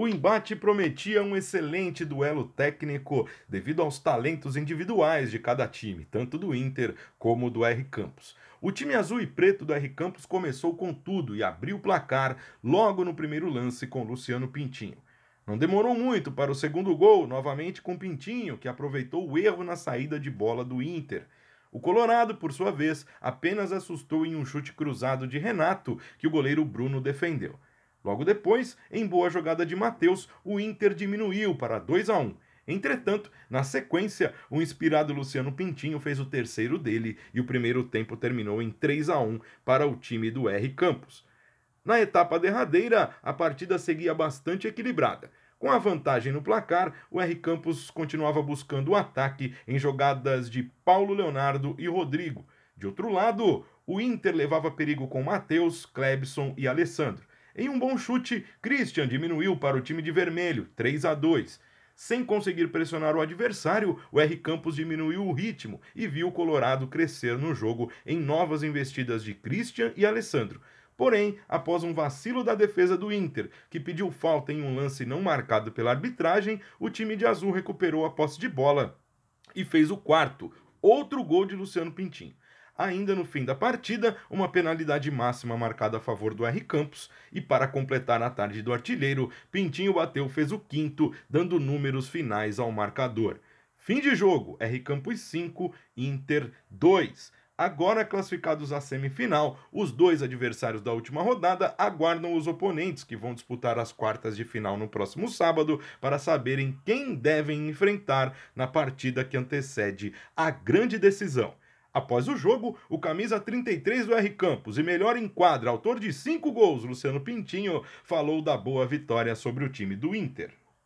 O embate prometia um excelente duelo técnico devido aos talentos individuais de cada time, tanto do Inter como do R Campos. O time azul e preto do R Campos começou com tudo e abriu o placar logo no primeiro lance com Luciano Pintinho. Não demorou muito para o segundo gol, novamente com Pintinho, que aproveitou o erro na saída de bola do Inter. O Colorado, por sua vez, apenas assustou em um chute cruzado de Renato, que o goleiro Bruno defendeu. Logo depois, em boa jogada de Matheus, o Inter diminuiu para 2 a 1. Entretanto, na sequência, o inspirado Luciano Pintinho fez o terceiro dele e o primeiro tempo terminou em 3 a 1 para o time do R Campos. Na etapa derradeira, a partida seguia bastante equilibrada. Com a vantagem no placar, o R Campos continuava buscando o ataque em jogadas de Paulo Leonardo e Rodrigo. De outro lado, o Inter levava perigo com Matheus, Klebson e Alessandro. Em um bom chute, Christian diminuiu para o time de vermelho, 3 a 2. Sem conseguir pressionar o adversário, o R Campos diminuiu o ritmo e viu o Colorado crescer no jogo em novas investidas de Christian e Alessandro. Porém, após um vacilo da defesa do Inter, que pediu falta em um lance não marcado pela arbitragem, o time de azul recuperou a posse de bola e fez o quarto, outro gol de Luciano Pintinho. Ainda no fim da partida, uma penalidade máxima marcada a favor do R Campos e para completar a tarde do artilheiro, Pintinho bateu fez o quinto, dando números finais ao marcador. Fim de jogo, R Campos 5, Inter 2. Agora classificados à semifinal, os dois adversários da última rodada aguardam os oponentes que vão disputar as quartas de final no próximo sábado para saberem quem devem enfrentar na partida que antecede a grande decisão. Após o jogo, o camisa 33 do R Campos e melhor em quadra, autor de cinco gols, Luciano Pintinho, falou da boa vitória sobre o time do Inter.